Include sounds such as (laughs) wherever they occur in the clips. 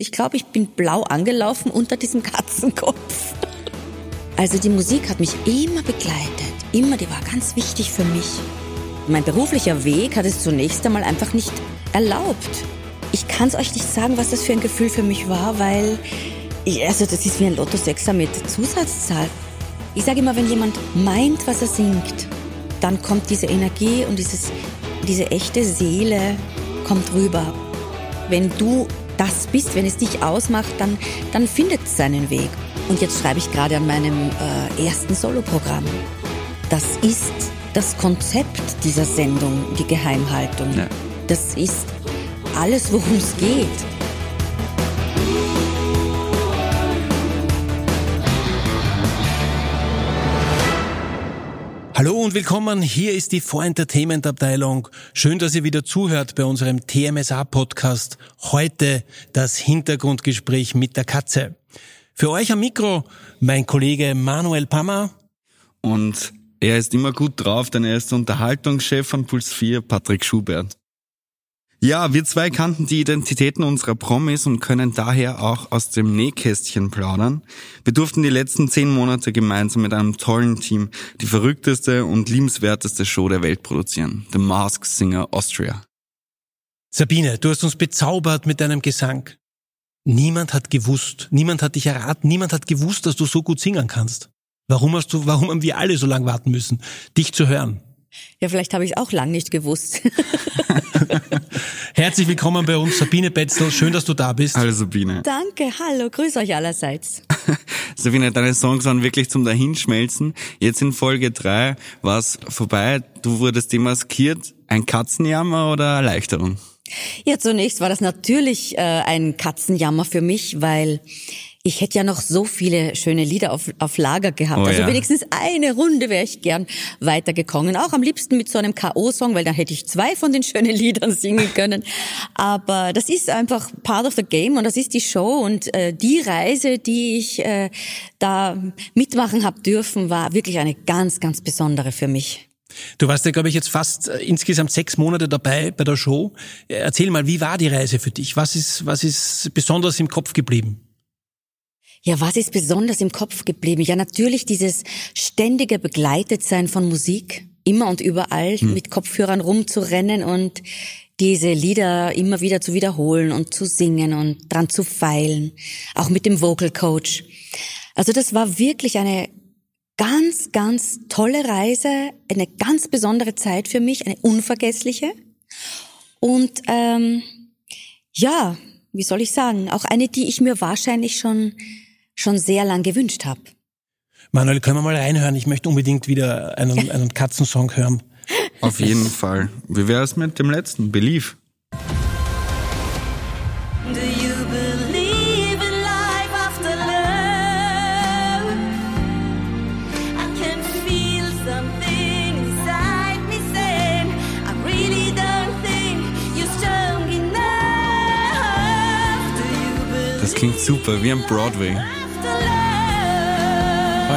Ich glaube, ich bin blau angelaufen unter diesem Katzenkopf. Also die Musik hat mich immer begleitet. Immer, die war ganz wichtig für mich. Mein beruflicher Weg hat es zunächst einmal einfach nicht erlaubt. Ich kann es euch nicht sagen, was das für ein Gefühl für mich war, weil ich, also das ist wie ein Lotto-Sechser mit Zusatzzahl. Ich sage immer, wenn jemand meint, was er singt, dann kommt diese Energie und dieses, diese echte Seele kommt rüber. Wenn du das bist, wenn es dich ausmacht, dann, dann findet es seinen Weg. Und jetzt schreibe ich gerade an meinem äh, ersten Soloprogramm. Das ist das Konzept dieser Sendung, die Geheimhaltung. Ja. Das ist alles, worum es geht. Hallo und willkommen. Hier ist die Vorentertainment Abteilung. Schön, dass ihr wieder zuhört bei unserem TMSA Podcast. Heute das Hintergrundgespräch mit der Katze. Für euch am Mikro mein Kollege Manuel Pammer. Und er ist immer gut drauf, denn er ist Unterhaltungschef von Puls 4, Patrick Schubert. Ja, wir zwei kannten die Identitäten unserer Promis und können daher auch aus dem Nähkästchen plaudern. Wir durften die letzten zehn Monate gemeinsam mit einem tollen Team die verrückteste und liebenswerteste Show der Welt produzieren. The Mask Singer Austria. Sabine, du hast uns bezaubert mit deinem Gesang. Niemand hat gewusst, niemand hat dich erraten, niemand hat gewusst, dass du so gut singen kannst. Warum hast du, warum haben wir alle so lange warten müssen, dich zu hören? Ja, vielleicht habe ich es auch lang nicht gewusst. (laughs) Herzlich willkommen bei uns, Sabine Betzel. Schön, dass du da bist. Hallo Sabine. Danke, hallo, grüß euch allerseits. (laughs) Sabine, deine Songs waren wirklich zum Dahinschmelzen. Jetzt in Folge drei war es vorbei. Du wurdest demaskiert. Ein Katzenjammer oder Erleichterung? Ja, zunächst war das natürlich äh, ein Katzenjammer für mich, weil ich hätte ja noch so viele schöne Lieder auf, auf Lager gehabt. Oh, also ja. wenigstens eine Runde wäre ich gern weitergekommen. Auch am liebsten mit so einem K.O.-Song, weil dann hätte ich zwei von den schönen (laughs) Liedern singen können. Aber das ist einfach part of the game und das ist die Show und äh, die Reise, die ich äh, da mitmachen habe dürfen, war wirklich eine ganz, ganz besondere für mich. Du warst ja, glaube ich, jetzt fast äh, insgesamt sechs Monate dabei bei der Show. Erzähl mal, wie war die Reise für dich? Was ist, was ist besonders im Kopf geblieben? Ja, was ist besonders im Kopf geblieben? Ja, natürlich dieses ständige Begleitetsein von Musik, immer und überall hm. mit Kopfhörern rumzurennen und diese Lieder immer wieder zu wiederholen und zu singen und dran zu feilen, auch mit dem Vocal Coach. Also das war wirklich eine ganz, ganz tolle Reise, eine ganz besondere Zeit für mich, eine unvergessliche. Und ähm, ja, wie soll ich sagen, auch eine, die ich mir wahrscheinlich schon schon sehr lang gewünscht habe. Manuel, können wir mal reinhören? Ich möchte unbedingt wieder einen, (laughs) einen Katzensong hören. Auf jeden Fall. Wie wäre es mit dem letzten? Belief. Das klingt super, wie am Broadway.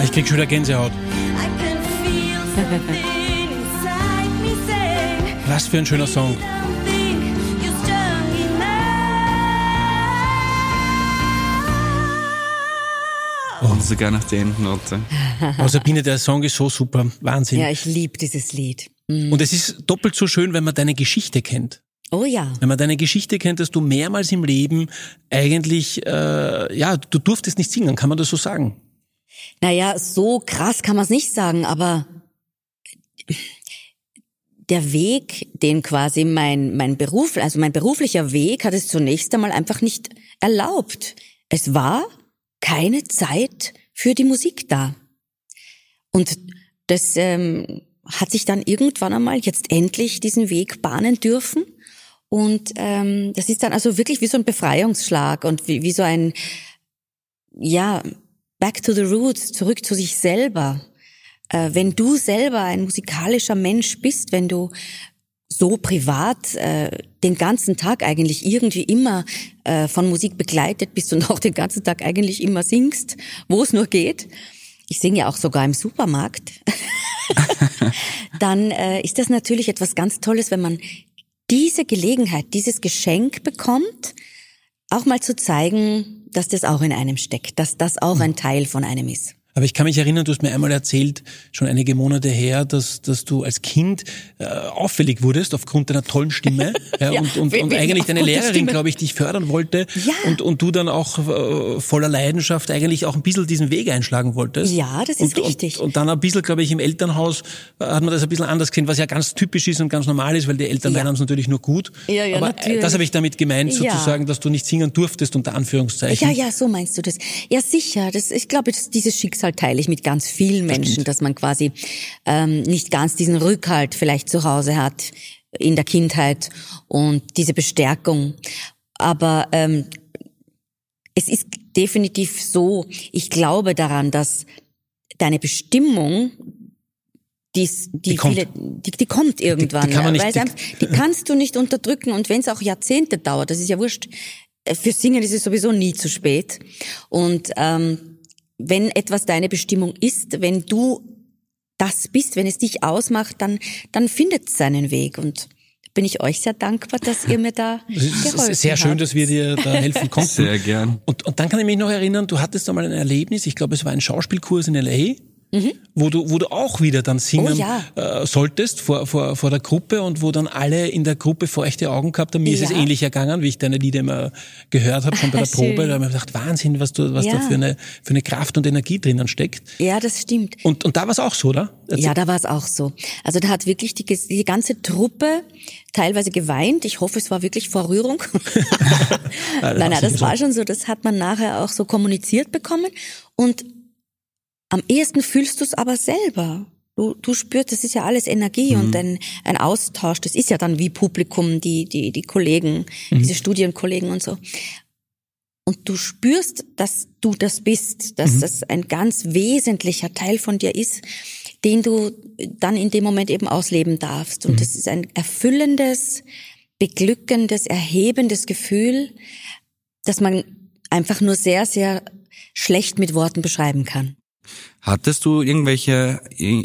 Ah, ich krieg schon wieder Gänsehaut. (laughs) Was für ein schöner Song. Und sogar nach der Endnote. (laughs) Oh, Sabine, der Song ist so super. Wahnsinn. Ja, ich liebe dieses Lied. Mhm. Und es ist doppelt so schön, wenn man deine Geschichte kennt. Oh ja. Wenn man deine Geschichte kennt, dass du mehrmals im Leben eigentlich, äh, ja, du durftest nicht singen, kann man das so sagen? Naja, so krass kann man es nicht sagen, aber der Weg, den quasi mein, mein Beruf, also mein beruflicher Weg hat es zunächst einmal einfach nicht erlaubt. Es war keine Zeit für die Musik da. Und das ähm, hat sich dann irgendwann einmal jetzt endlich diesen Weg bahnen dürfen. Und ähm, das ist dann also wirklich wie so ein Befreiungsschlag und wie, wie so ein, ja, back to the roots, zurück zu sich selber. Äh, wenn du selber ein musikalischer Mensch bist, wenn du so privat äh, den ganzen Tag eigentlich irgendwie immer äh, von Musik begleitet bist und auch den ganzen Tag eigentlich immer singst, wo es nur geht. Ich singe ja auch sogar im Supermarkt. (laughs) dann äh, ist das natürlich etwas ganz Tolles, wenn man diese Gelegenheit, dieses Geschenk bekommt, auch mal zu zeigen, dass das auch in einem steckt, dass das auch ein Teil von einem ist. Aber ich kann mich erinnern, du hast mir einmal erzählt, schon einige Monate her, dass, dass du als Kind äh, auffällig wurdest aufgrund deiner tollen Stimme. (laughs) Ja, Ja, und und, und eigentlich deine Lehrerin, glaube ich, dich fördern wollte. Ja. Und, und du dann auch äh, voller Leidenschaft eigentlich auch ein bisschen diesen Weg einschlagen wolltest. Ja, das ist und, richtig. Und, und dann ein bisschen, glaube ich, im Elternhaus äh, hat man das ein bisschen anders gesehen, was ja ganz typisch ist und ganz normal ist, weil die Eltern Ja. meinen es natürlich nur gut. Ja, ja, Aber äh, natürlich. das habe ich damit gemeint, sozusagen, dass du nicht singen durftest, unter Anführungszeichen. Ja, ja, so meinst du das. Ja, sicher. Das, ich glaube, das, dieses Schicksal teile ich mit ganz vielen Menschen, dass man quasi ähm, nicht ganz diesen Rückhalt vielleicht zu Hause hat in der Kindheit und diese Bestärkung. Aber ähm, es ist definitiv so, ich glaube daran, dass deine Bestimmung, die, die, Die kommt. viele, die, die kommt irgendwann. die kann man nicht- weil einfach- die kannst du nicht unterdrücken und wenn es auch Jahrzehnte dauert, das ist ja wurscht. Äh, Für Singen ist es sowieso nie zu spät. Und ähm, wenn etwas deine Bestimmung ist, wenn du das bist, wenn es dich ausmacht, dann dann findet es seinen Weg und bin ich euch sehr dankbar, dass ihr mir da (laughs) Es ist geholfen sehr schön, habt. dass wir dir da helfen konnten. (laughs) Sehr gern. Und, und dann kann ich mich noch erinnern, du hattest einmal ein Erlebnis, ich glaube, es war ein Schauspielkurs in L.A., wo, du, wo du auch wieder dann singen Mhm. Oh ja. äh, solltest vor, vor, vor der Gruppe und wo dann alle in der Gruppe feuchte Augen gehabt haben. Mir ist es Ja. ähnlich ergangen, wie ich deine Lieder immer gehört habe, schon (laughs) bei der. Probe. Da habe ich mir gedacht, Wahnsinn, was, du, was Ja. da für eine, für eine Kraft und Energie drinnen steckt. Ja, das stimmt. Und, und da war es auch so, oder? Ja, da war es auch so. Also da hat wirklich die, die ganze Truppe teilweise geweint. Ich hoffe, es war wirklich vor Rührung. (laughs) (laughs) nein, nein, sicher das war schon so. Das hat man nachher auch so kommuniziert bekommen. Und am ehesten fühlst du es aber selber. Du, du spürst, das ist ja alles Energie und ein, ein Austausch. Das ist ja dann wie Publikum, die, die, die Kollegen, diese Studienkollegen und so. Und du spürst, dass du das bist, dass das ein ganz wesentlicher Teil von dir ist, den du dann in dem Moment eben ausleben darfst. Und das ist ein erfüllendes, beglückendes, erhebendes Gefühl, das man einfach nur sehr, sehr schlecht mit Worten beschreiben kann. Hattest du irgendwelche,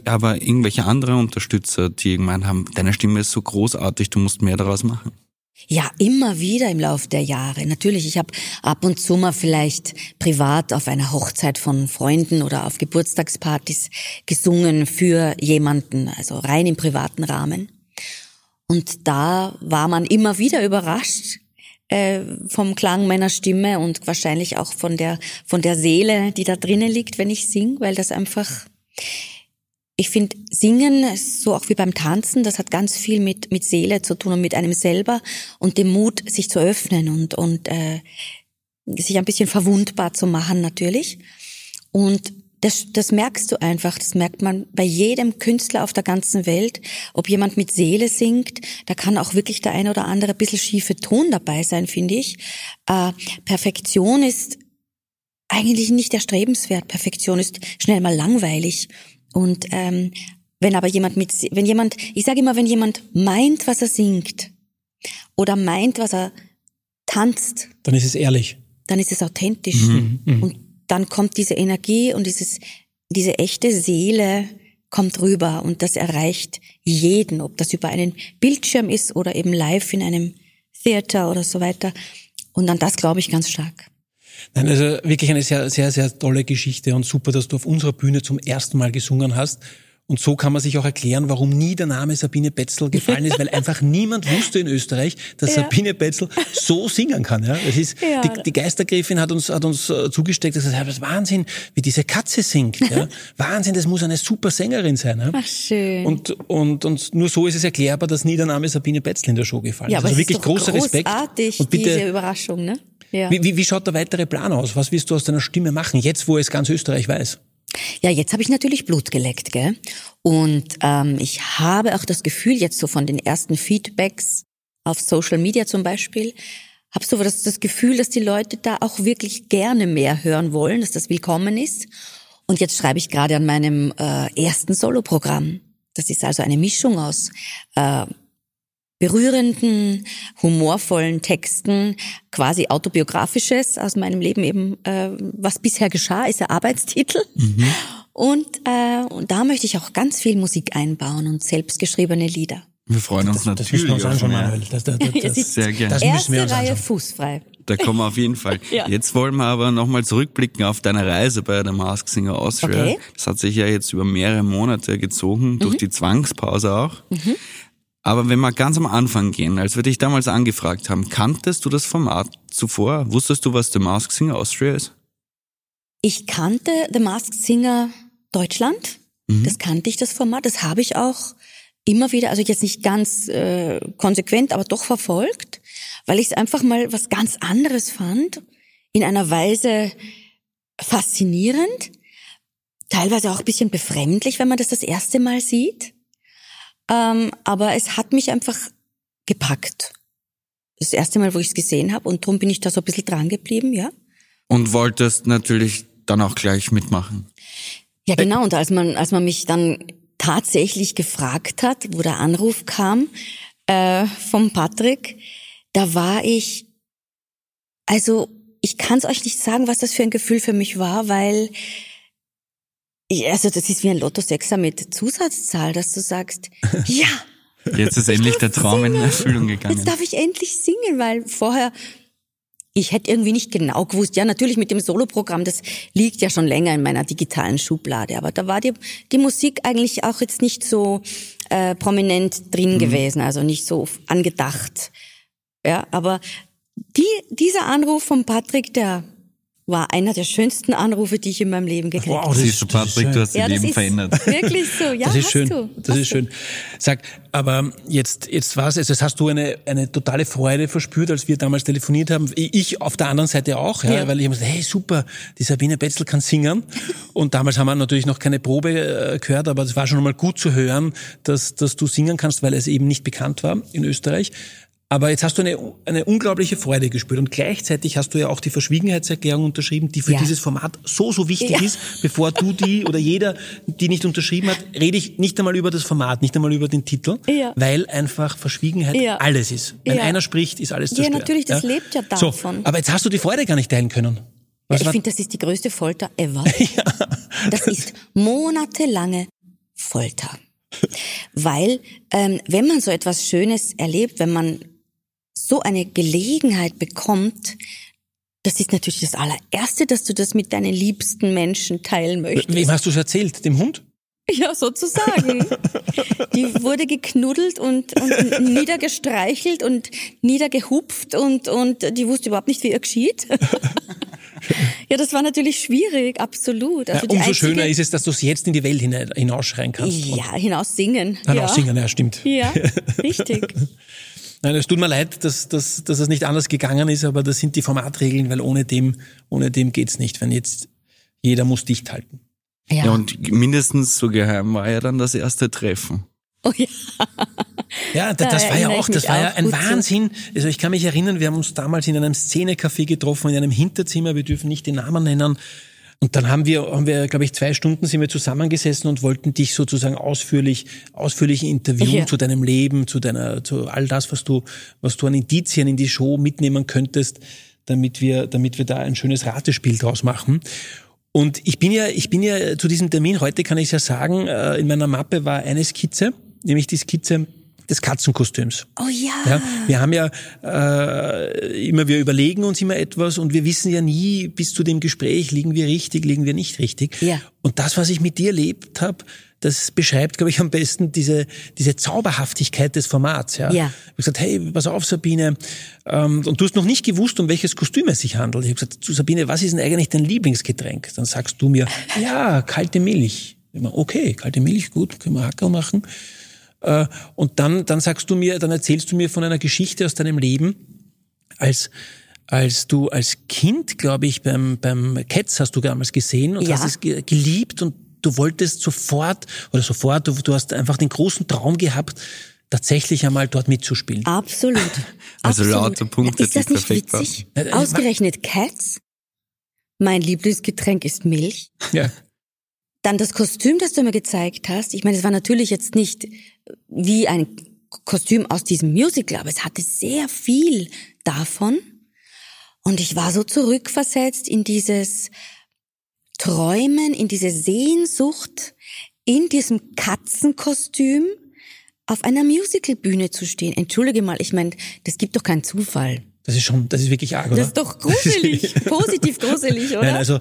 aber irgendwelche andere Unterstützer, die gemeint haben, deine Stimme ist so großartig, du musst mehr daraus machen? Ja, immer wieder im Lauf der Jahre. Natürlich, ich habe ab und zu mal vielleicht privat auf einer Hochzeit von Freunden oder auf Geburtstagspartys gesungen für jemanden, also rein im privaten Rahmen. Und da war man immer wieder überrascht äh, vom Klang meiner Stimme und wahrscheinlich auch von der von der Seele, die da drinnen liegt, wenn ich sing, weil das einfach ich finde, Singen so auch wie beim Tanzen, das hat ganz viel mit, mit Seele zu tun und mit einem selber und dem Mut, sich zu öffnen und, und äh, sich ein bisschen verwundbar zu machen natürlich. Und das, das merkst du einfach, das merkt man bei jedem Künstler auf der ganzen Welt. Ob jemand mit Seele singt, da kann auch wirklich der eine oder andere ein bisschen schiefe Ton dabei sein, finde ich. Äh, Perfektion ist eigentlich nicht erstrebenswert. Perfektion ist schnell mal langweilig. Und ähm, wenn aber jemand mit, wenn jemand, ich sage immer, wenn jemand meint, was er singt oder meint, was er tanzt, Dann ist es ehrlich. dann ist es authentisch. Und dann kommt diese Energie und dieses, diese echte Seele kommt rüber und das erreicht jeden, ob das über einen Bildschirm ist oder eben live in einem Theater oder so weiter. Und an das glaube ich ganz stark. Nein, also wirklich eine sehr, sehr, sehr tolle Geschichte und super, dass du auf unserer Bühne zum ersten Mal gesungen hast. Und so kann man sich auch erklären, warum nie der Name Sabine Betzel gefallen ist, weil (laughs) einfach niemand wusste in Österreich, dass Ja. Sabine Betzel so singen kann. Ja, das ist Ja. die, die Geistergräfin hat uns hat uns äh, zugesteckt, dass gesagt, das ist Wahnsinn, wie diese Katze singt. Ja. (laughs) Wahnsinn, das muss eine super Sängerin sein. Ja. Ach, schön. Und, und, und nur so ist es erklärbar, dass nie der Name Sabine Betzel in der Show gefallen ja, ist. Also wirklich ist großer Respekt. Und bitte, diese Überraschung, ne? Ja. wie, wie, wie schaut der weitere Plan aus? Was willst du aus deiner Stimme machen, jetzt wo es ganz Österreich weiß? Ja, jetzt habe ich natürlich Blut geleckt, gell? Und ähm, ich habe auch das Gefühl, jetzt so von den ersten Feedbacks auf Social Media zum Beispiel, habe so das, das Gefühl, dass die Leute da auch wirklich gerne mehr hören wollen, dass das willkommen ist. Und jetzt schreibe ich gerade an meinem äh, ersten Soloprogramm. Das ist also eine Mischung aus äh, berührenden, humorvollen Texten, quasi autobiografisches aus meinem Leben eben, äh, was bisher geschah, ist der Arbeitstitel. Und, äh, und da möchte ich auch ganz viel Musik einbauen und selbstgeschriebene Lieder. Wir freuen uns Das, natürlich wir. Manuel. Das, das, das, (laughs) das, sehr gerne. Das wir Erste uns Reihe anschauen. fußfrei. Da kommen wir auf jeden Fall. (laughs) Ja. Jetzt wollen wir aber nochmal zurückblicken auf deine Reise bei der Mask Singer Austria. Okay. Das hat sich ja jetzt über mehrere Monate gezogen, durch die Zwangspause auch. Aber wenn wir ganz am Anfang gehen, als wir dich damals angefragt haben, kanntest du das Format zuvor? Wusstest du, was The Mask Singer Austria ist? Ich kannte The Masked Singer Deutschland. Das kannte ich, das Format. Das habe ich auch immer wieder, also jetzt nicht ganz äh, konsequent, aber doch verfolgt, weil ich es einfach mal was ganz anderes fand. In einer Weise faszinierend, teilweise auch ein bisschen befremdlich, wenn man das das erste Mal sieht. Ähm, aber es hat mich einfach gepackt. Das erste Mal, wo ich es gesehen habe und darum bin ich da so ein bisschen dran geblieben, ja. Und wolltest natürlich dann auch gleich mitmachen. Ja, genau. Und als man, als man mich dann tatsächlich gefragt hat, wo der Anruf kam äh, vom Patrick, da war ich, also ich kann es euch nicht sagen, was das für ein Gefühl für mich war, weil also das ist wie ein Lotto-Sechser mit Zusatzzahl, dass du sagst, (laughs) ja, Jetzt ist endlich der Traum in Erfüllung gegangen. Jetzt darf ich endlich singen, weil vorher ich hätte irgendwie nicht genau gewusst. Ja, natürlich mit dem Soloprogramm, das liegt ja schon länger in meiner digitalen Schublade, aber da war die, die Musik eigentlich auch jetzt nicht so äh, prominent drin Mhm. gewesen, also nicht so angedacht. Ja, aber die, dieser Anruf von Patrick, der war einer der schönsten Anrufe, die ich in meinem Leben gekriegt Wow, habe. das Siehst du, ist- das ist Patrick, du hast dein Ja, Leben verändert. (laughs) wirklich so. Ja, Das ist schön. du. Das ist schön. Sag, aber jetzt, jetzt war es, also jetzt hast du eine, eine totale Freude verspürt, als wir damals telefoniert haben. Ich auf der anderen Seite auch, ja, Ja. weil ich habe gesagt, hey, super, die Sabine Betzel kann singen. Und damals haben wir natürlich noch keine Probe äh, gehört, aber es war schon mal gut zu hören, dass, dass du singen kannst, weil es eben nicht bekannt war in Österreich. Aber jetzt hast du eine, eine unglaubliche Freude gespürt und gleichzeitig hast du ja auch die Verschwiegenheitserklärung unterschrieben, die für Ja. dieses Format so, so wichtig Ja. ist. Bevor du die (laughs) oder jeder, die nicht unterschrieben hat, rede ich nicht einmal über das Format, nicht einmal über den Titel, Ja. weil einfach Verschwiegenheit Ja. alles ist. Wenn Ja. einer spricht, ist alles Ja, zerstört. natürlich, das lebt ja So, davon. aber jetzt hast du die Freude gar nicht teilen können. Was ich finde, das ist die größte Folter ever. (laughs) Das ist monatelange Folter. (laughs) Weil, ähm, wenn man so etwas Schönes erlebt, wenn man so eine Gelegenheit bekommt, das ist natürlich das allererste, dass du das mit deinen liebsten Menschen teilen möchtest. Wem hast du es erzählt? Dem Hund? Ja, sozusagen. (laughs) Die wurde geknuddelt und, und niedergestreichelt und niedergehupft und, und die wusste überhaupt nicht, wie ihr geschieht. (laughs) Ja, das war natürlich schwierig, absolut. Ja, Also die umso einzige- schöner ist es, dass du es jetzt in die Welt hina- hinausschreien kannst. Ja, hinaus singen. Dann ja. singen, ja, stimmt. Ja, (laughs) richtig. Nein, es tut mir leid, dass, dass, dass es nicht anders gegangen ist, aber das sind die Formatregeln, weil ohne dem, ohne dem geht's nicht, wenn jetzt jeder muss dicht halten. Ja, und mindestens so geheim war ja dann das erste Treffen. Oh ja. Ja, da, Da das war ja auch, das war ja ein. Wahnsinn. Also ich kann mich erinnern, wir haben uns damals in einem Szenecafé getroffen, in einem Hinterzimmer, wir dürfen nicht den Namen nennen. Und dann haben wir, haben wir, glaube ich, zwei Stunden sind wir zusammengesessen und wollten dich sozusagen ausführlich, ausführlich interviewen Ja. zu deinem Leben, zu deiner, zu all das, was du, was du an Indizien in die Show mitnehmen könntest, damit wir, damit wir da ein schönes Ratespiel draus machen. Und ich bin ja, ich bin ja zu diesem Termin, heute kann ich ja sagen, äh, in meiner Mappe war eine Skizze, nämlich die Skizze des Katzenkostüms. Oh ja. Ja, wir haben ja äh, immer, wir überlegen uns immer etwas und wir wissen ja nie bis zu dem Gespräch, liegen wir richtig, liegen wir nicht richtig. Ja. Und das, was ich mit dir erlebt habe, das beschreibt, glaube ich, am besten diese, diese Zauberhaftigkeit des Formats. Ja. Ja. Ich habe gesagt, hey, pass auf, Sabine. Ähm, und du hast noch nicht gewusst, um welches Kostüm es sich handelt. Ich habe gesagt, zu Sabine, was ist denn eigentlich dein Lieblingsgetränk? Dann sagst du mir, ja, kalte Milch. Ich meine, okay, kalte Milch, gut, können wir Hackerl machen. Äh, Und dann, dann sagst du mir, dann erzählst du mir von einer Geschichte aus deinem Leben, als als du als Kind, glaube ich, beim beim Cats hast du damals gesehen und Ja. hast es ge- geliebt und du wolltest sofort oder sofort, du, du hast einfach den großen Traum gehabt, tatsächlich einmal dort mitzuspielen. Absolut. (laughs) Also Absolut. lauter Punkte, Ist das die nicht perfekt witzig? Äh, äh, Ausgerechnet Cats. Mein Lieblingsgetränk ist Milch. Ja. (laughs) Dann das Kostüm, das du mir gezeigt hast. Ich meine, es war natürlich jetzt nicht wie ein Kostüm aus diesem Musical, aber es hatte sehr viel davon. Und ich war so zurückversetzt in dieses Träumen, in diese Sehnsucht, in diesem Katzenkostüm auf einer Musicalbühne zu stehen. Entschuldige mal, ich meine, das gibt doch keinen Zufall. Das ist schon, das ist wirklich arg, oder? Das ist doch (laughs) gruselig, positiv gruselig, oder? Nein, also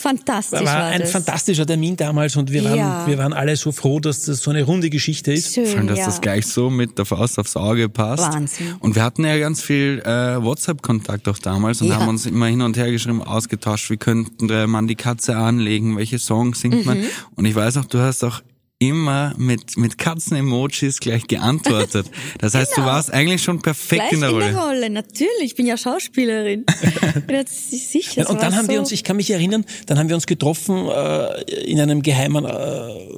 Fantastisch war, war ein das. fantastischer Termin damals und wir waren, Ja. wir waren alle so froh, dass das so eine runde Geschichte ist. Schön, Vor allem, dass ja. das gleich so mit der Faust aufs Auge passt. Wahnsinn. Und wir hatten ja ganz viel äh, WhatsApp-Kontakt auch damals und Ja. haben uns immer hin und her geschrieben, ausgetauscht, wie könnte man die Katze anlegen, welche Songs singt Mhm. man. Und ich weiß auch, du hast auch immer mit, mit Katzen-Emojis gleich geantwortet. Das heißt, du Genau. warst eigentlich schon perfekt Gleich in der Rolle. Rolle, natürlich. Ich bin ja Schauspielerin. ist sicher. Und dann haben so. wir uns, ich kann mich erinnern, dann haben wir uns getroffen äh, in einem geheimen äh,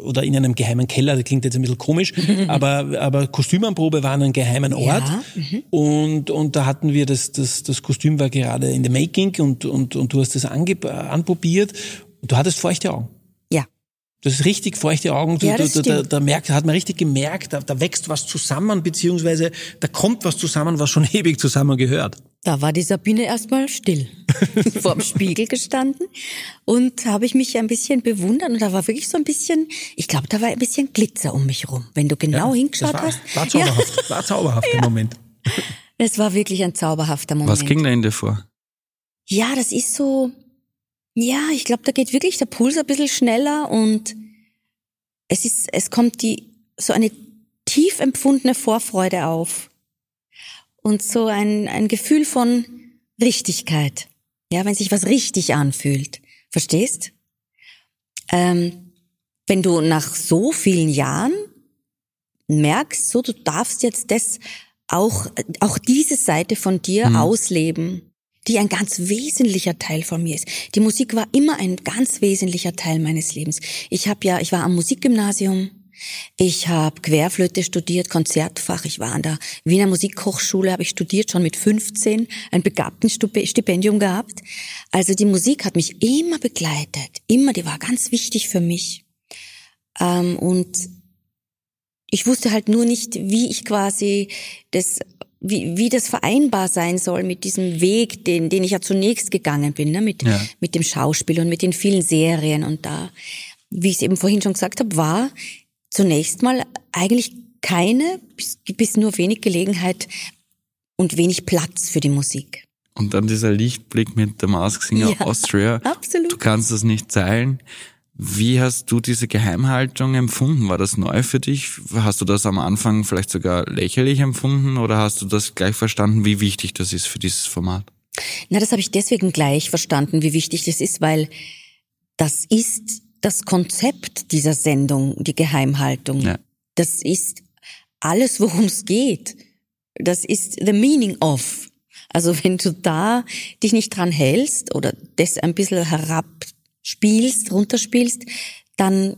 oder in einem geheimen Keller. Das klingt jetzt ein bisschen komisch, (laughs) aber aber Kostümanprobe war an einem geheimen Ort Ja, mhm. und und da hatten wir das das das Kostüm war gerade in the making und und und du hast das ange, äh, anprobiert. Und du hattest feuchte Augen. Ja. Das ist richtig feuchte Augen. Du, Ja, du, du, da, da merkt, hat man richtig gemerkt, da, da wächst was zusammen, beziehungsweise da kommt was zusammen, was schon (laughs) ewig zusammen gehört. Da war die Sabine erstmal still (laughs) vorm Spiegel gestanden und habe ich mich ein bisschen bewundert und da war wirklich so ein bisschen, ich glaube, da war ein bisschen Glitzer um mich rum. Wenn du genau hingeschaut das war, hast. war zauberhaft. War zauberhaft im (laughs) Moment. Ja, es war wirklich ein zauberhafter Moment. Was ging da in dir vor? Ja, das ist so, ja, ich glaube, da geht wirklich der Puls ein bisschen schneller und es ist, es kommt die, so eine tief empfundene Vorfreude auf. Und so ein, ein Gefühl von Richtigkeit. Ja, wenn sich was richtig anfühlt. Verstehst? Ähm, wenn du nach so vielen Jahren merkst, so, du darfst jetzt das auch, auch diese Seite von dir ausleben, die ein ganz wesentlicher Teil von mir ist. Die Musik war immer ein ganz wesentlicher Teil meines Lebens. Ich habe ja, ich war am Musikgymnasium, ich habe Querflöte studiert, Konzertfach. Ich war an der Wiener Musikhochschule, habe ich studiert, schon mit 15, ein Begabtenstipendium gehabt. Also die Musik hat mich immer begleitet, immer, die war ganz wichtig für mich. Ähm, und ich wusste halt nur nicht, wie ich quasi das, wie, wie das vereinbar sein soll mit diesem Weg, den, den ich ja zunächst gegangen bin, ne, mit, Ja. mit dem Schauspiel und mit den vielen Serien und da, wie ich es eben vorhin schon gesagt habe, war zunächst mal eigentlich keine, bis, bis nur wenig Gelegenheit und wenig Platz für die Musik. Und dann dieser Lichtblick mit der Mask Singer Ja, Austria. absolut. Du kannst das nicht teilen. Wie hast du diese Geheimhaltung empfunden? War das neu für dich? Hast du das am Anfang vielleicht sogar lächerlich empfunden oder hast du das gleich verstanden, wie wichtig das ist für dieses Format? Na, das habe ich deswegen gleich verstanden, wie wichtig das ist, weil das ist das Konzept dieser Sendung, die Geheimhaltung. Ja. Das ist alles, worum es geht. Das ist the meaning of. Also wenn du da dich nicht dran hältst oder das ein bisschen herabspielst, runterspielst, dann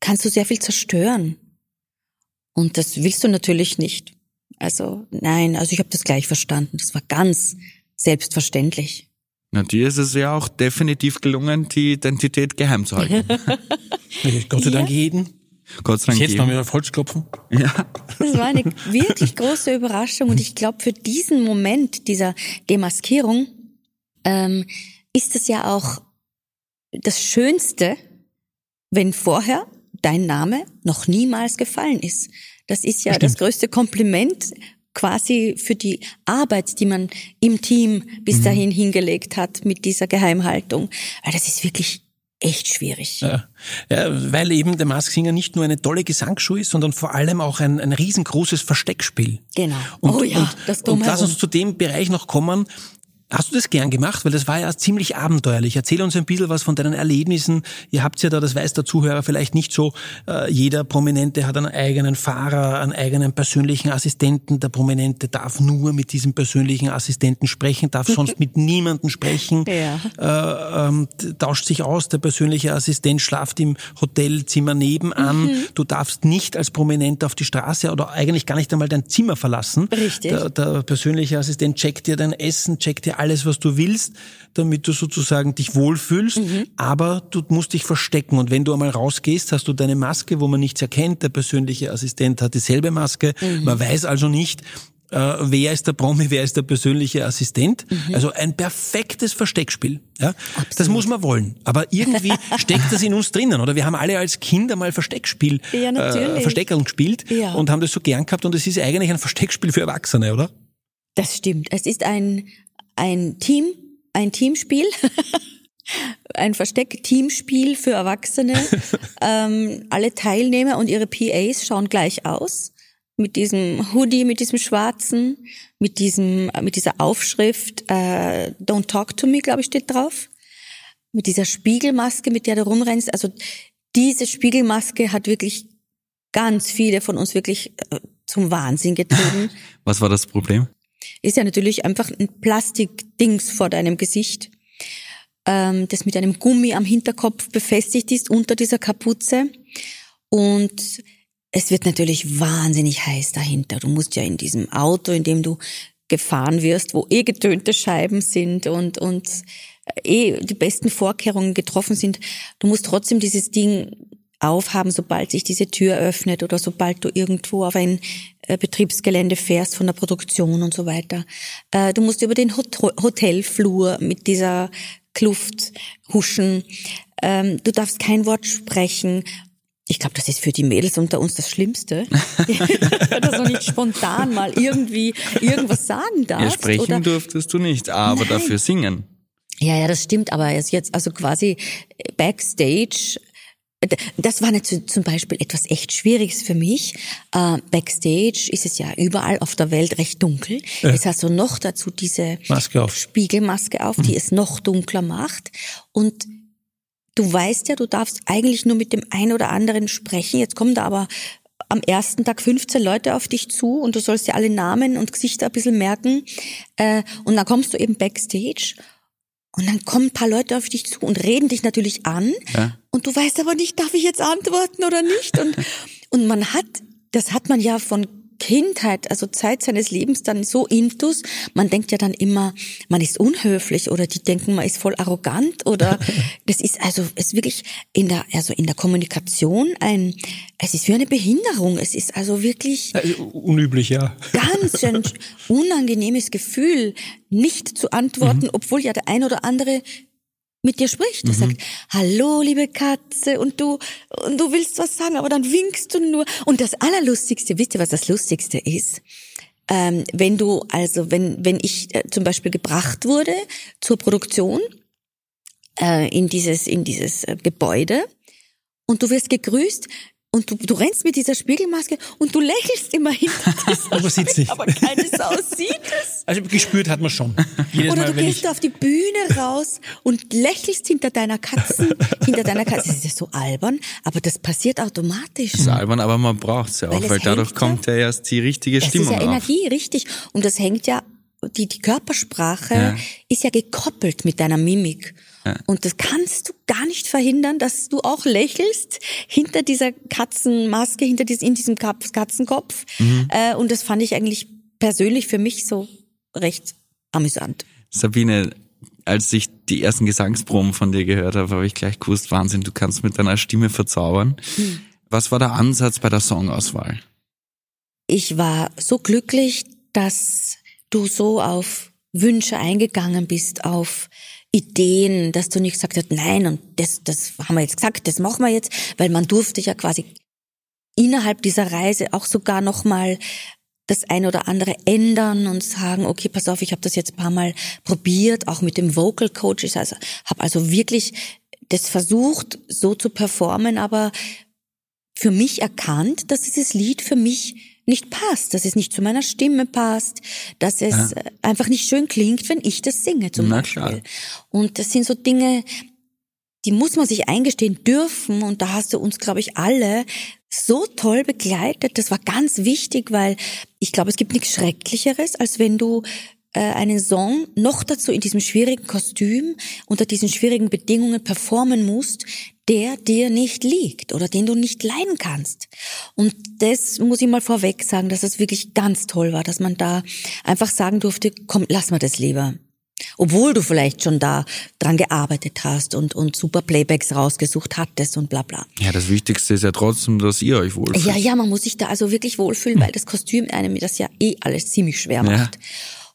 kannst du sehr viel zerstören. Und das willst du natürlich nicht. Also nein, also ich habe das gleich verstanden. Das war ganz selbstverständlich. Na, dir ist es ja auch definitiv gelungen, die Identität geheim zu halten. (laughs) Gott sei Dank jeden. Gott sei Dank. Jetzt noch jedem. mit auf Holz klopfen. Ja. Das war eine wirklich große Überraschung und ich glaube, für diesen Moment dieser Demaskierung ähm, ist es ja auch das Schönste, wenn vorher dein Name noch niemals gefallen ist. Das ist ja das größte Kompliment quasi für die Arbeit, die man im Team bis dahin hingelegt hat mit dieser Geheimhaltung. Weil das ist wirklich echt schwierig. Ja. Ja, weil eben der Mask Singer nicht nur eine tolle Gesangsshow ist, sondern vor allem auch ein, ein riesengroßes Versteckspiel. Genau. Und, oh ja, und, das und lass uns zu dem Bereich noch kommen. Hast du das gern gemacht? Weil das war ja ziemlich abenteuerlich. Erzähl uns ein bisschen was von deinen Erlebnissen. Ihr habt ja da, das weiß der Zuhörer vielleicht nicht so, äh, jeder Prominente hat einen eigenen Fahrer, einen eigenen persönlichen Assistenten. Der Prominente darf nur mit diesem persönlichen Assistenten sprechen, darf (laughs) sonst mit niemandem sprechen, Ja. äh, ähm, tauscht sich aus, der persönliche Assistent schlaft im Hotelzimmer nebenan. Mhm. Du darfst nicht als Prominenter auf die Straße oder eigentlich gar nicht einmal dein Zimmer verlassen. Richtig. Der, der persönliche Assistent checkt dir dein Essen, checkt dir alles, was du willst, damit du sozusagen dich wohlfühlst, Mhm. aber du musst dich verstecken. Und wenn du einmal rausgehst, hast du deine Maske, wo man nichts erkennt. Der persönliche Assistent hat dieselbe Maske. Mhm. Man weiß also nicht, äh, wer ist der Promi, wer ist der persönliche Assistent. Mhm. Also ein perfektes Versteckspiel. Ja? Das muss man wollen. Aber irgendwie (laughs) steckt das in uns drinnen, oder? Wir haben alle als Kinder mal Versteckspiel, Ja, natürlich. äh, Versteckerl gespielt Ja. und haben das so gern gehabt und es ist eigentlich ein Versteckspiel für Erwachsene, oder? Das stimmt. Es ist ein, ein Team, ein Teamspiel. (laughs) ein Versteck-Teamspiel für Erwachsene. (laughs) ähm, alle Teilnehmer und ihre PAs schauen gleich aus. Mit diesem Hoodie, mit diesem schwarzen, mit diesem, mit dieser Aufschrift, äh, Don't talk to me, glaube ich, steht drauf. Mit dieser Spiegelmaske, mit der du rumrennst. Also diese Spiegelmaske hat wirklich ganz viele von uns wirklich äh, zum Wahnsinn getrieben. (laughs) Was war das Problem? Ist ja natürlich einfach ein Plastikdings vor deinem Gesicht, ähm, das mit einem Gummi am Hinterkopf befestigt ist unter dieser Kapuze. Und es wird natürlich wahnsinnig heiß dahinter. Du musst ja in diesem Auto, in dem du gefahren wirst, wo eh getönte Scheiben sind und, und eh die besten Vorkehrungen getroffen sind, du musst trotzdem dieses Ding aufhaben, sobald sich diese Tür öffnet oder sobald du irgendwo auf ein äh, Betriebsgelände fährst von der Produktion und so weiter. Äh, du musst über den Hot Hotelflur mit dieser Kluft huschen. Ähm, du darfst kein Wort sprechen. Ich glaube, das ist für die Mädels unter uns das Schlimmste, (laughs) dass du nicht spontan mal irgendwie irgendwas sagen Ja, darfst. sprechen oder durftest du nicht, aber Nein. dafür singen. ja, ja, das stimmt, aber jetzt also quasi Backstage. Das war zu- zum Beispiel etwas echt Schwieriges für mich. Äh, Backstage ist es ja überall auf der Welt recht dunkel. Jetzt hast du noch dazu diese Maske auf. Spiegelmaske auf, die es noch dunkler macht. Und du weißt ja, du darfst eigentlich nur mit dem einen oder anderen sprechen. Jetzt kommen da aber am ersten Tag 15 Leute auf dich zu und du sollst dir alle Namen und Gesichter ein bisschen merken. Äh, und dann kommst du eben backstage und dann kommen ein paar Leute auf dich zu und reden dich natürlich an. Ja. Und du weißt aber nicht, darf ich jetzt antworten oder nicht? Und, und man hat, das hat man ja von Kindheit, also Zeit seines Lebens dann so intus, man denkt ja dann immer, man ist unhöflich oder die denken, man ist voll arrogant oder (laughs) das ist also, es ist wirklich in der, also in der Kommunikation ein, es ist wie eine Behinderung. Es ist also wirklich Also, unüblich, ja. ganz ein (laughs) unangenehmes Gefühl, nicht zu antworten, obwohl ja der ein oder andere mit dir spricht. Er sagt, hallo, liebe Katze, und du, und du willst was sagen, aber dann winkst du nur. Und das Allerlustigste, wisst ihr, was das Lustigste ist? Ähm, wenn du, also wenn, wenn ich äh, zum Beispiel gebracht wurde zur Produktion äh, in dieses, in dieses äh, Gebäude und du wirst gegrüßt und du, du rennst mit dieser Spiegelmaske und du lächelst immer hinter (laughs) Aber sieht's nicht. aber keine Sau sieht es. (laughs) Also gespürt hat man schon. Jedes Oder Mal, du wenn gehst ich, auf die Bühne raus und lächelst hinter deiner Katzen, hinter deiner Katze. Das ist so albern, aber das passiert automatisch. Das ist albern, aber man braucht's ja auch, Weil weil, dadurch ja- kommt ja erst die richtige Das Stimmung ist ja auf. Energie, richtig. Und das hängt ja, die, die Körpersprache Ja. ist ja gekoppelt mit deiner Mimik. Und das kannst du gar nicht verhindern, dass du auch lächelst hinter dieser Katzenmaske, hinter diesem, in diesem Katzenkopf. Mhm. Äh, und das fand ich eigentlich persönlich für mich so recht amüsant. Sabine, als ich die ersten Gesangsproben von dir gehört habe, habe ich gleich gewusst, Wahnsinn, du kannst mit deiner Stimme verzaubern. Hm. Was war der Ansatz bei der Songauswahl? ich war so glücklich, dass du so auf Wünsche eingegangen bist, auf Ideen, dass du nicht gesagt hast, nein, und das, das haben wir jetzt gesagt, das machen wir jetzt, weil man durfte ja quasi innerhalb dieser Reise auch sogar nochmal das ein oder andere ändern und sagen, okay, pass auf, ich habe das jetzt ein paar Mal probiert, auch mit dem Vocal Coach. Ich also, habe also wirklich das versucht, so zu performen, aber für mich erkannt, dass dieses Lied für mich nicht passt, dass es nicht zu meiner Stimme passt, dass es Ja. äh, einfach nicht schön klingt, wenn ich das singe zum Na Beispiel. klar. Und das sind so Dinge, die muss man sich eingestehen dürfen. Und da hast du uns, glaube ich, alle so toll begleitet. Das war ganz wichtig, weil ich glaube, es gibt nichts Schrecklicheres, als wenn du einen Song noch dazu in diesem schwierigen Kostüm unter diesen schwierigen Bedingungen performen musst, der dir nicht liegt oder den du nicht leiden kannst. Und das muss ich mal vorweg sagen, dass das wirklich ganz toll war, dass man da einfach sagen durfte, komm, lass mal das lieber. Obwohl du vielleicht schon da dran gearbeitet hast und, und super Playbacks rausgesucht hattest und bla bla. Ja, das Wichtigste ist ja trotzdem, dass ihr euch wohlfühlt. Ja, ja, man muss sich da also wirklich wohlfühlen, weil das Kostüm einem das ja eh alles ziemlich schwer macht. Ja.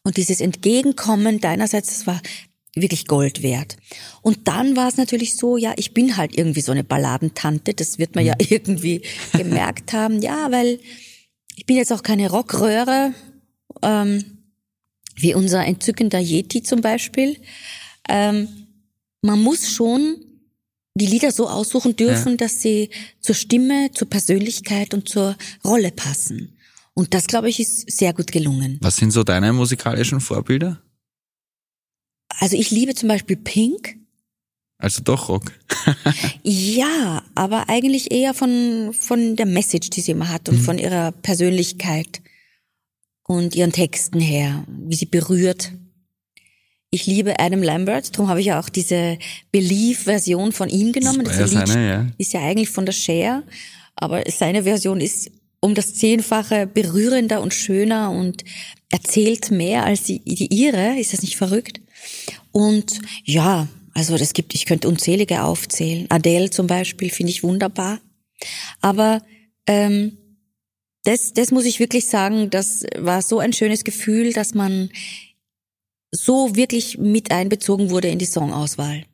Und dieses Entgegenkommen deinerseits, das war wirklich Gold wert. Und dann war es natürlich so, ja, ich bin halt irgendwie so eine Balladentante, das wird man ja mhm. (laughs) irgendwie gemerkt haben, ja, weil ich bin jetzt auch keine Rockröhre, ähm, wie unser entzückender Yeti zum Beispiel. Ähm, man muss schon die Lieder so aussuchen dürfen, ja. dass sie zur Stimme, zur Persönlichkeit und zur Rolle passen. Und das, glaube ich, ist sehr gut gelungen. Was sind so deine musikalischen Vorbilder? Also ich liebe zum Beispiel Pink. Also doch Rock. (laughs) ja, aber eigentlich eher von, von der Message, die sie immer hat und mhm. von ihrer Persönlichkeit und ihren Texten her, wie sie berührt. Ich liebe Adam Lambert, darum habe ich ja auch diese Believe-Version von ihm genommen. Das, das ja seine, ja. ist ja eigentlich von der Cher, aber seine Version ist um das Zehnfache berührender und schöner und erzählt mehr als die, die ihre. Ist das nicht verrückt? Und ja, also das gibt, ich könnte unzählige aufzählen. Adele zum Beispiel finde ich wunderbar. Aber ähm, das, das muss ich wirklich sagen, das war so ein schönes Gefühl, dass man so wirklich mit einbezogen wurde in die Songauswahl.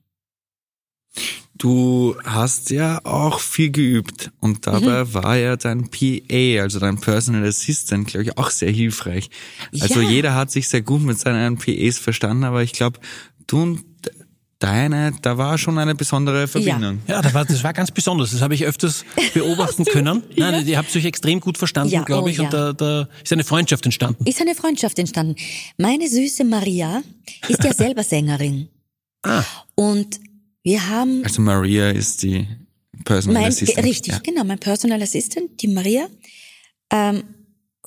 Du hast ja auch viel geübt und dabei mhm. war ja dein PA, also dein Personal Assistant, glaube ich, auch sehr hilfreich. Also ja. jeder hat sich sehr gut mit seinen PAs verstanden, aber ich glaube, du und deine, da war schon eine besondere Verbindung. Ja, ja das, war, das war ganz besonders. Das habe ich öfters (laughs) beobachten können. Nein, ja. ihr habt euch extrem gut verstanden, ja, glaube oh, ich, und da, da ist eine Freundschaft entstanden. Ist eine Freundschaft entstanden. Meine süße Maria ist ja selber Sängerin. Ah. Und wir haben. Also Maria ist die Personal mein, Assistant. Richtig, ja. genau, mein Personal Assistant, die Maria. Ähm,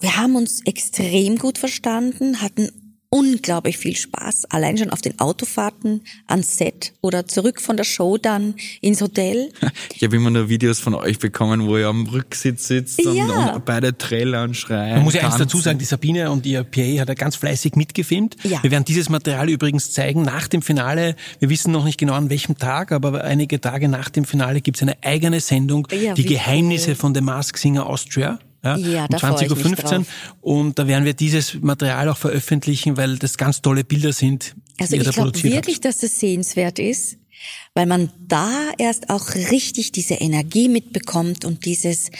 wir haben uns extrem gut verstanden, hatten unglaublich viel Spaß, allein schon auf den Autofahrten ans Set oder zurück von der Show dann ins Hotel. (laughs) Ich habe immer nur Videos von euch bekommen, wo ihr am Rücksitz sitzt ja. und, und beide trällern, schreien. Man muss ja eins dazu sagen, die Sabine und ihr PA hat ja ganz fleißig mitgefilmt. Ja. Wir werden dieses Material übrigens zeigen nach dem Finale. Wir wissen noch nicht genau an welchem Tag, aber einige Tage nach dem Finale gibt es eine eigene Sendung, ja, die Geheimnisse cool. von The Mask Singer Austria ja, ja um 20.15 Uhr. Und da werden wir dieses Material auch veröffentlichen, weil das ganz tolle Bilder sind. Also ich glaube wirklich, hat. dass das sehenswert ist, weil man da erst auch richtig diese Energie mitbekommt und dieses,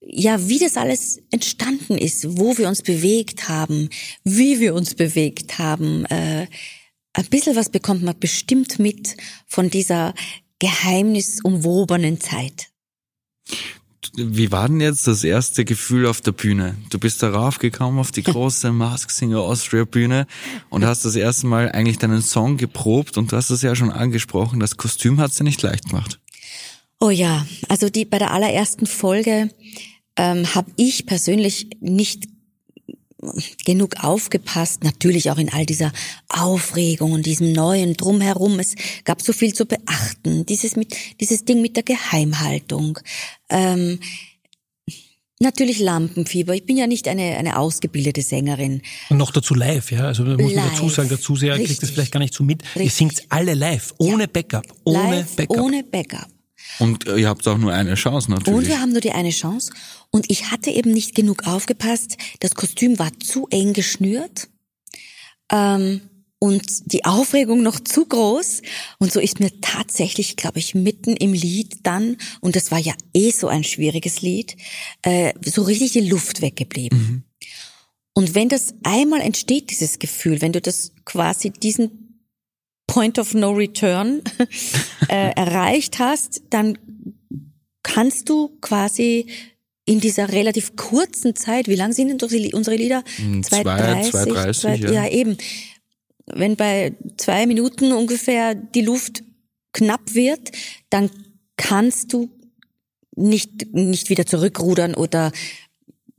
ja, wie das alles entstanden ist, wo wir uns bewegt haben, wie wir uns bewegt haben. Äh, ein bisschen was bekommt man bestimmt mit von dieser geheimnisumwobenen Zeit. Wie war denn jetzt das erste Gefühl auf der Bühne? Du bist darauf gekommen auf die große (laughs) Mask Singer Austria Bühne und hast das erste Mal eigentlich deinen Song geprobt und du hast es ja schon angesprochen, das Kostüm hat sie nicht leicht gemacht. Oh ja, also die bei der allerersten Folge ähm, habe ich persönlich nicht genug aufgepasst, natürlich auch in all dieser Aufregung und diesem neuen Drumherum. Es gab so viel zu beachten. Dieses mit, dieses Ding mit der Geheimhaltung. Ähm, Natürlich Lampenfieber. Ich bin ja nicht eine, eine ausgebildete Sängerin. Und noch dazu live, ja. Also da muss live. man dazu sagen, der Zuseher kriegt das vielleicht gar nicht so mit. Richtig. Ihr singt alle live, ohne ja. Backup. Ohne live, Backup. Ohne Backup. Und ihr habt auch nur eine Chance natürlich. Und wir haben nur die eine Chance. Und ich hatte eben nicht genug aufgepasst. Das Kostüm war zu eng geschnürt. Ähm, und die Aufregung noch zu groß. Und so ist mir tatsächlich, glaube ich, mitten im Lied dann, und das war ja eh so ein schwieriges Lied, äh, so richtig die Luft weggeblieben. Mhm. Und wenn das einmal entsteht, dieses Gefühl, wenn du das quasi diesen Point of No Return (laughs) äh, erreicht hast, dann kannst du quasi in dieser relativ kurzen Zeit, wie lang sind denn unsere Lieder? 2,30? 2,30, ja. ja eben. Wenn bei zwei Minuten ungefähr die Luft knapp wird, dann kannst du nicht, nicht wieder zurückrudern oder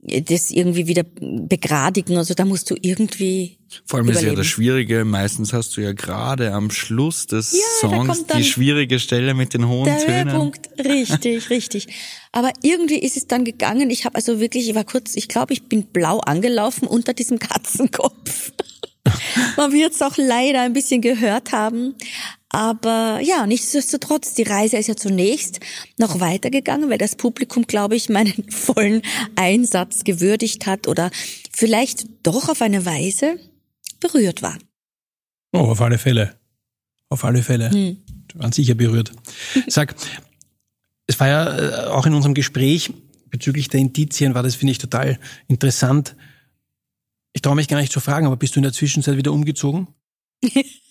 das irgendwie wieder begradigen. Also da musst du irgendwie. Vor allem überleben. ist ja das Schwierige, meistens hast du ja gerade am Schluss des ja, Songs die schwierige Stelle mit den hohen der Tönen. Höhepunkt, richtig, richtig. Aber irgendwie ist es dann gegangen. Ich habe also wirklich, ich war kurz, ich glaube, ich bin blau angelaufen unter diesem Katzenkopf. (laughs) Man wird es auch leider ein bisschen gehört haben. Aber ja, nichtsdestotrotz, die Reise ist ja zunächst noch weitergegangen, weil das Publikum, glaube ich, meinen (laughs) vollen Einsatz gewürdigt hat oder vielleicht doch auf eine Weise berührt war. Oh, auf alle Fälle. Auf alle Fälle. Hm. Waren sicher berührt. (laughs) Sag, es war ja äh, auch in unserem Gespräch bezüglich der Indizien, war das, finde ich, total interessant. Ich traue mich gar nicht zu fragen, aber bist du in der Zwischenzeit wieder umgezogen? (laughs)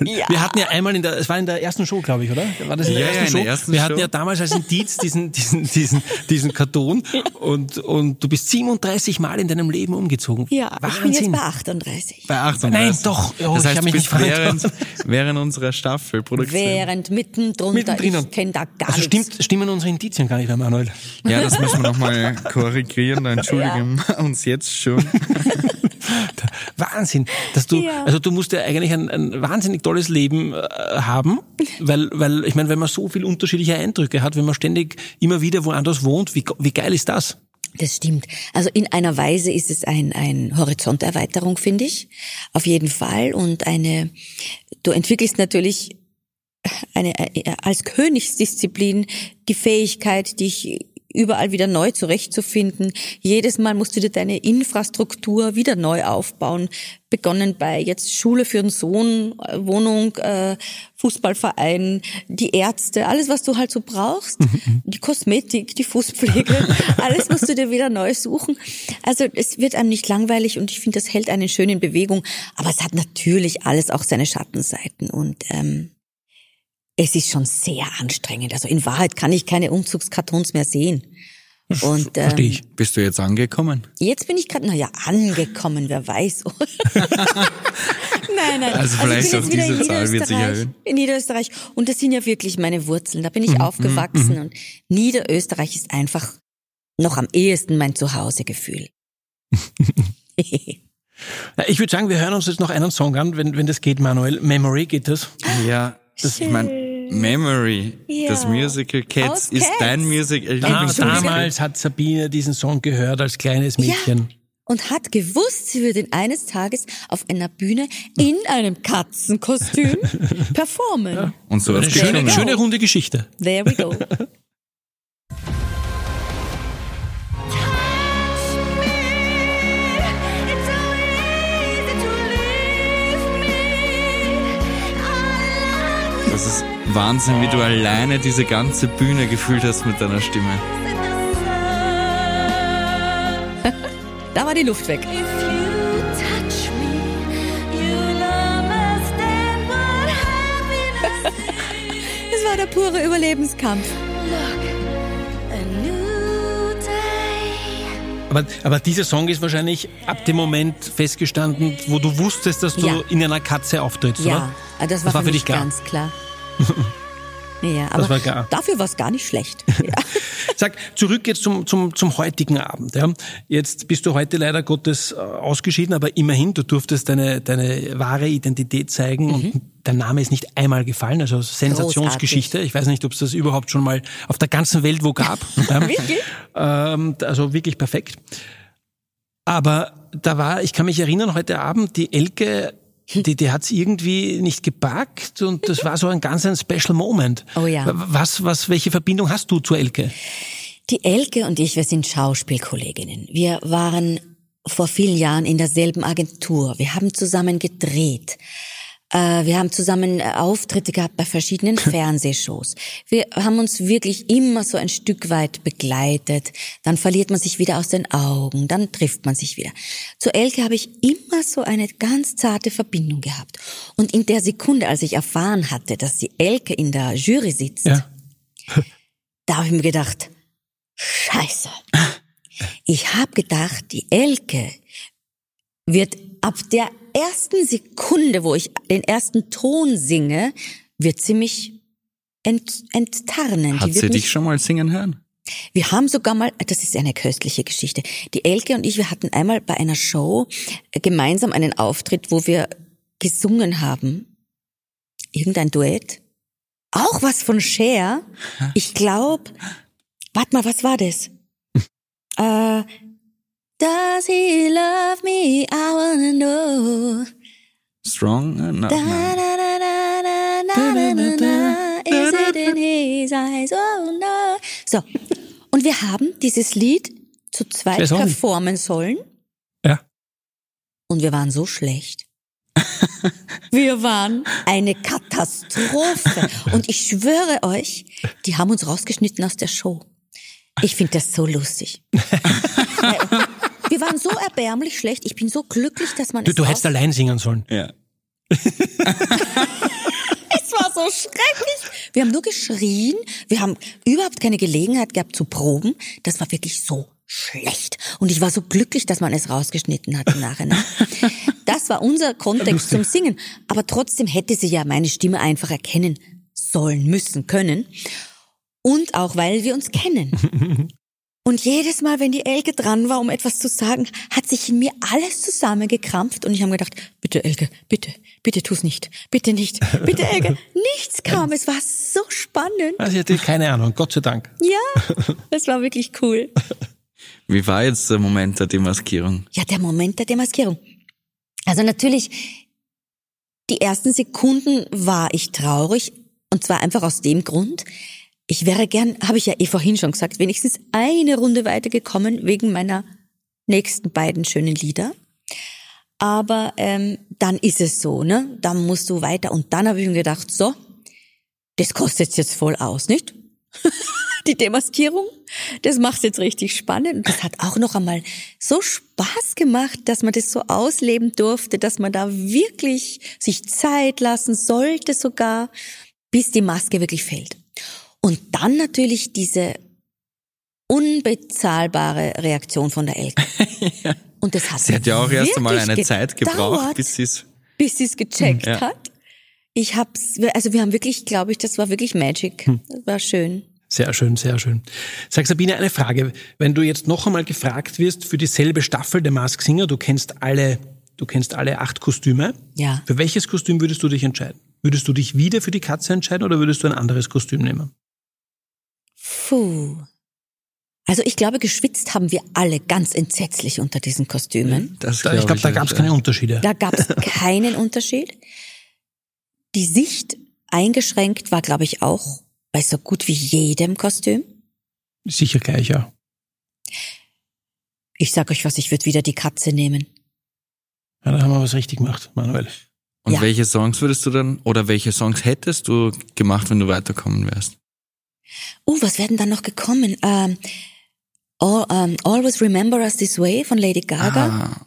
Ja. Wir hatten ja einmal in der, es war in der ersten Show, glaube ich, oder? War das in der ja, ersten ja, in Show? Der ersten Wir Show. hatten ja damals als Indiz diesen, diesen, diesen, diesen Karton und, und du bist 37 Mal in deinem Leben umgezogen. Ja, Wahnsinn. ich bin jetzt bei 38. Bei 38. Nein, doch. Oh, das ich heißt, hab mich bis nicht während, während unserer Staffelproduktion. Während mittendrin drunter, Mittendrin. ich kenne da gar Also stimmt, stimmen unsere Indizien gar nicht mehr, Manuel. Ja, das müssen wir nochmal korrigieren. (laughs) Entschuldigen wir uns jetzt schon. (laughs) Wahnsinn, dass du, Ja. also du musst ja eigentlich ein, ein wahnsinnig tolles Leben äh, haben, weil, weil ich meine, wenn man so viel unterschiedliche Eindrücke hat, wenn man ständig immer wieder woanders wohnt, wie, wie geil ist das? Das stimmt. Also in einer Weise ist es ein, ein Horizonterweiterung, finde ich. Auf jeden Fall. Und eine, du entwickelst natürlich eine, äh, als Königsdisziplin die Fähigkeit, dich überall wieder neu zurechtzufinden. Jedes Mal musst du dir deine Infrastruktur wieder neu aufbauen. Begonnen bei jetzt Schule für den Sohn, äh, Wohnung, äh, Fußballverein, die Ärzte, alles, was du halt so brauchst. Die Kosmetik, die Fußpflege, (laughs) alles musst du dir wieder neu suchen. Also es wird einem nicht langweilig und ich finde, das hält einen schön in Bewegung. Aber es hat natürlich alles auch seine Schattenseiten und ähm, es ist schon sehr anstrengend. Also in Wahrheit kann ich keine Umzugskartons mehr sehen. Und Verstehe ähm, ich. Bist du jetzt angekommen? jetzt bin ich gerade, naja, angekommen, wer weiß. (laughs) nein, nein. Also vielleicht ich bin jetzt wieder diese in Zahl wird sich Niederösterreich. erhöhen. In Niederösterreich. Und das sind ja wirklich meine Wurzeln. Da bin Mhm, ich aufgewachsen. Und Niederösterreich ist einfach noch am ehesten mein Zuhausegefühl. (laughs) Ich würde sagen, wir hören uns jetzt noch einen Song an, wenn, wenn das geht, Manuel. Memory geht das? Ja, das, ich mein, Memory, Ja. das Musical Cats, Aus ist Cats. dein Music, äh, Da, damals hat Sabine diesen Song gehört als kleines Mädchen. und hat gewusst, sie würde ihn eines Tages auf einer Bühne in einem Katzenkostüm (laughs) performen. Und so Eine schöne, schöne runde Geschichte. There we go. Das ist Wahnsinn, wie du alleine diese ganze Bühne gefühlt hast mit deiner Stimme. (laughs) Da war die Luft weg. (laughs) Es war der pure Überlebenskampf. Aber, aber dieser Song ist wahrscheinlich ab dem Moment festgestanden, wo du wusstest, dass du Ja. in einer Katze auftrittst, Ja, oder? ah, das war, Das war für für mich dich klar. ganz klar. (laughs) ja, aber war klar. dafür war es gar nicht schlecht. (laughs) Ja. Sag, zurück jetzt zum, zum, zum heutigen Abend. Ja. Jetzt bist du heute leider Gottes äh, ausgeschieden, aber immerhin, du durftest deine, deine wahre Identität zeigen Mhm. und dein Name ist nicht einmal gefallen, also Sensationsgeschichte. Ich weiß nicht, ob es das überhaupt schon mal auf der ganzen Welt wo gab. (laughs) Wirklich? Ähm, also wirklich perfekt. Aber da war, ich kann mich erinnern, heute Abend, die Elke, die, die hat's irgendwie nicht gepackt und das war so ein ganz ein Special Moment. Oh ja. Was, was, welche Verbindung hast du zur Elke? Die Elke und ich, wir sind Schauspielkolleginnen. Wir waren vor vielen Jahren in derselben Agentur. Wir haben zusammen gedreht. Äh, Wir haben zusammen äh, Auftritte gehabt bei verschiedenen (laughs) Fernsehshows. Wir haben uns wirklich immer so ein Stück weit begleitet. Dann verliert man sich wieder aus den Augen, dann trifft man sich wieder. Zu Elke habe ich immer so eine ganz zarte Verbindung gehabt. Und in der Sekunde, als ich erfahren hatte, dass die Elke in der Jury sitzt, Ja. (laughs) da habe ich mir gedacht, scheiße. (laughs) Ich habe gedacht, die Elke wird ab der ersten Sekunde, wo ich den ersten Ton singe, wird sie mich ent, enttarnen. Hat sie dich schon mal singen hören? Wir haben sogar mal, das ist eine köstliche Geschichte. Die Elke und ich, wir hatten einmal bei einer Show äh, gemeinsam einen Auftritt, wo wir gesungen haben. Irgendein Duett. Auch was von Cher. Ich glaube, warte mal, was war das? (laughs) äh, Does he love me? I wanna know. Strong? Na, na. Is it in his eyes? Oh no. So. Und wir haben dieses Lied zu zweit performen sollen. Ja. Und wir waren so schlecht. Wir waren eine Katastrophe. (laughs) Und ich schwöre euch, die haben uns rausgeschnitten aus der Show. Ich finde das so lustig. (laughs) Wir waren so erbärmlich schlecht. Ich bin so glücklich, dass man Du, es du hättest allein singen sollen. Ja. (laughs) Es war so schrecklich. Wir haben nur geschrien. Wir haben überhaupt keine Gelegenheit gehabt zu proben. Das war wirklich so schlecht. Und ich war so glücklich, dass man es rausgeschnitten hat im Nachhinein. (laughs) Das war unser Kontext zum Singen. Aber trotzdem hätte sie ja meine Stimme einfach erkennen sollen, müssen, können. Und auch, weil wir uns kennen. (laughs) Und jedes Mal, wenn die Elke dran war, um etwas zu sagen, hat sich in mir alles zusammengekrampft und ich habe gedacht, bitte Elke, bitte, bitte tu's nicht, bitte nicht, bitte Elke. (laughs) Nichts kam, es war so spannend. Also ich hatte keine Ahnung, Gott sei Dank. Ja, (laughs) es war wirklich cool. Wie war jetzt der Moment der Demaskierung? Ja, der Moment der Demaskierung. Also natürlich, die ersten Sekunden war ich traurig und zwar einfach aus dem Grund, ich wäre gern, habe ich ja eh vorhin schon gesagt, wenigstens eine Runde weitergekommen wegen meiner nächsten beiden schönen Lieder. Aber ähm, dann ist es so, ne? Dann musst du weiter. Und dann habe ich mir gedacht, so, das kostet jetzt voll aus, nicht? (laughs) Die Demaskierung, das macht jetzt richtig spannend. Und das hat auch noch einmal so Spaß gemacht, dass man das so ausleben durfte, dass man da wirklich sich Zeit lassen sollte sogar, bis die Maske wirklich fällt. Und dann natürlich diese unbezahlbare Reaktion von der Elke. (laughs) Und das hat Sie hat ja auch erst einmal eine Zeit gebraucht, bis sie es. bis sie es gecheckt Ja. hat. Ich hab's, also wir haben wirklich, glaube ich, das war wirklich Magic. Hm. Das war schön. Sehr schön, sehr schön. Sag Sabine, eine Frage. Wenn du jetzt noch einmal gefragt wirst für dieselbe Staffel der Mask Singer, du kennst alle, du kennst alle acht Kostüme. Ja. Für welches Kostüm würdest du dich entscheiden? Würdest du dich wieder für die Katze entscheiden oder würdest du ein anderes Kostüm nehmen? Puh. Also ich glaube, geschwitzt haben wir alle ganz entsetzlich unter diesen Kostümen. Das Da, ich glaube, da gab es keine Unterschiede. Da gab es (laughs) keinen Unterschied. Die Sicht eingeschränkt war, glaube ich, auch bei so gut wie jedem Kostüm. Sicher gleich, ja. Ich sag euch was, ich würde wieder die Katze nehmen. Ja, da haben wir was richtig gemacht, Manuel. Und Ja. welche Songs würdest du dann, oder welche Songs hättest du gemacht, wenn du weiterkommen wärst? Uh, was werden dann noch gekommen? Ähm, all, ähm, Always Remember Us This Way von Lady Gaga. Ah,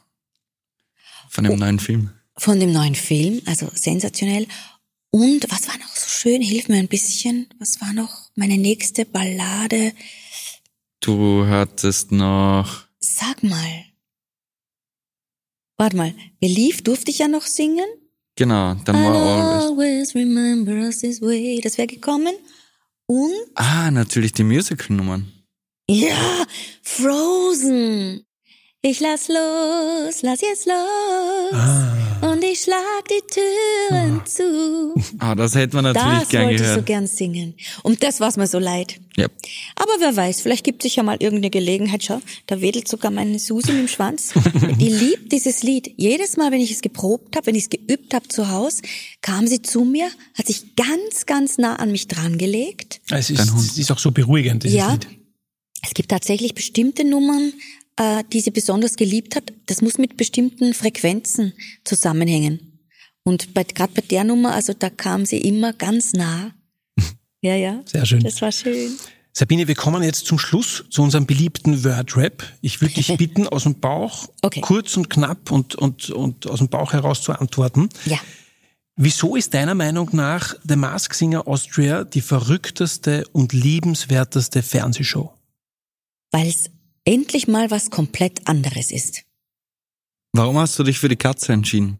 von dem Oh. neuen Film. Von dem neuen Film, also sensationell. Und was war noch so schön? Hilf mir ein bisschen. Was war noch meine nächste Ballade? Du hattest noch, Sag mal. Warte mal, Believe durfte ich ja noch singen. genau, dann war Always. always remember us this way. Das wäre gekommen. Und Ah, natürlich die Musical-Nummern. ja, Frozen. Ich lass los, lass jetzt los. Ah. Und ich schlag die Türen zu. (laughs) Ah, das hätte man natürlich Das gern wollte ich so gehört. gern singen. Und das war's mir so leid. Ja. Aber wer weiß, vielleicht gibt sich ja mal irgendeine Gelegenheit. Schau, da wedelt sogar meine Susi mit dem Schwanz. (laughs) Die liebt dieses Lied. Jedes Mal, wenn ich es geprobt habe, wenn ich es geübt habe zu Hause, kam sie zu mir, hat sich ganz, ganz nah an mich dran gelegt. Es ist, es ist auch so beruhigend, dieses Ja. Lied. Es gibt tatsächlich bestimmte Nummern, äh, die sie besonders geliebt hat. Das muss mit bestimmten Frequenzen zusammenhängen. Und gerade bei der Nummer, also da kam sie immer ganz nah. (laughs) Ja, ja. Sehr schön. Das war schön. Sabine, wir kommen jetzt zum Schluss zu unserem beliebten Wordrap. Ich würde dich (laughs) bitten, aus dem Bauch Okay. kurz und knapp und, und, und aus dem Bauch heraus zu antworten. Ja. Wieso ist deiner Meinung nach The Mask Singer Austria die verrückteste und liebenswerteste Fernsehshow? Weil es endlich mal was komplett anderes ist. Warum hast du dich für die Katze entschieden?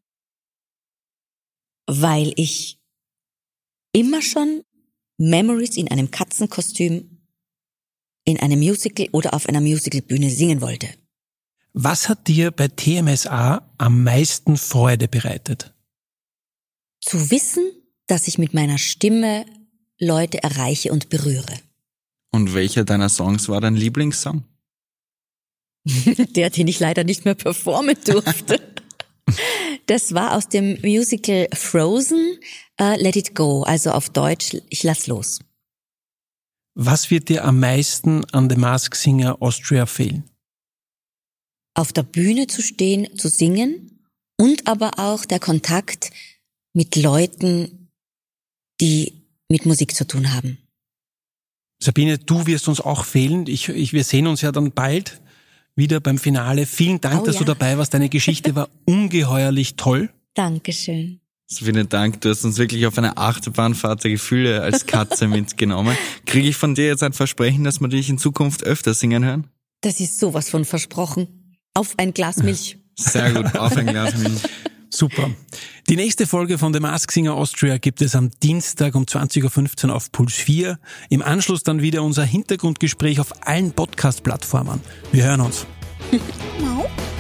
Weil ich immer schon Memories in einem Katzenkostüm in einem Musical oder auf einer Musicalbühne singen wollte. Was hat dir bei TMSA am meisten Freude bereitet? Zu wissen, dass ich mit meiner Stimme Leute erreiche und berühre. Und welcher deiner Songs war dein Lieblingssong? (laughs) Der, den ich leider nicht mehr performen durfte. (laughs) Das war aus dem Musical Frozen, uh, Let It Go, also auf Deutsch, ich lass los. Was wird dir am meisten an The Mask Singer Austria fehlen? Auf der Bühne zu stehen, zu singen und aber auch der Kontakt mit Leuten, die mit Musik zu tun haben. Sabine, du wirst uns auch fehlen. Ich, ich, wir sehen uns ja dann bald wieder beim Finale. Vielen Dank, oh, dass ja. du dabei warst. Deine Geschichte war (laughs) ungeheuerlich toll. Dankeschön. vielen Dank. Du hast uns wirklich auf eine Achterbahnfahrt der Gefühle als Katze (laughs) mitgenommen. Kriege ich von dir jetzt ein Versprechen, dass wir dich in Zukunft öfter singen hören? Das ist sowas von versprochen. Auf ein Glas Milch. Sehr gut, auf ein Glas (laughs) Milch. Super. Die nächste Folge von The Mask Singer Austria gibt es am Dienstag um 20.15 Uhr auf Puls 4. Im Anschluss dann wieder unser Hintergrundgespräch auf allen Podcast-Plattformen. Wir hören uns. (laughs)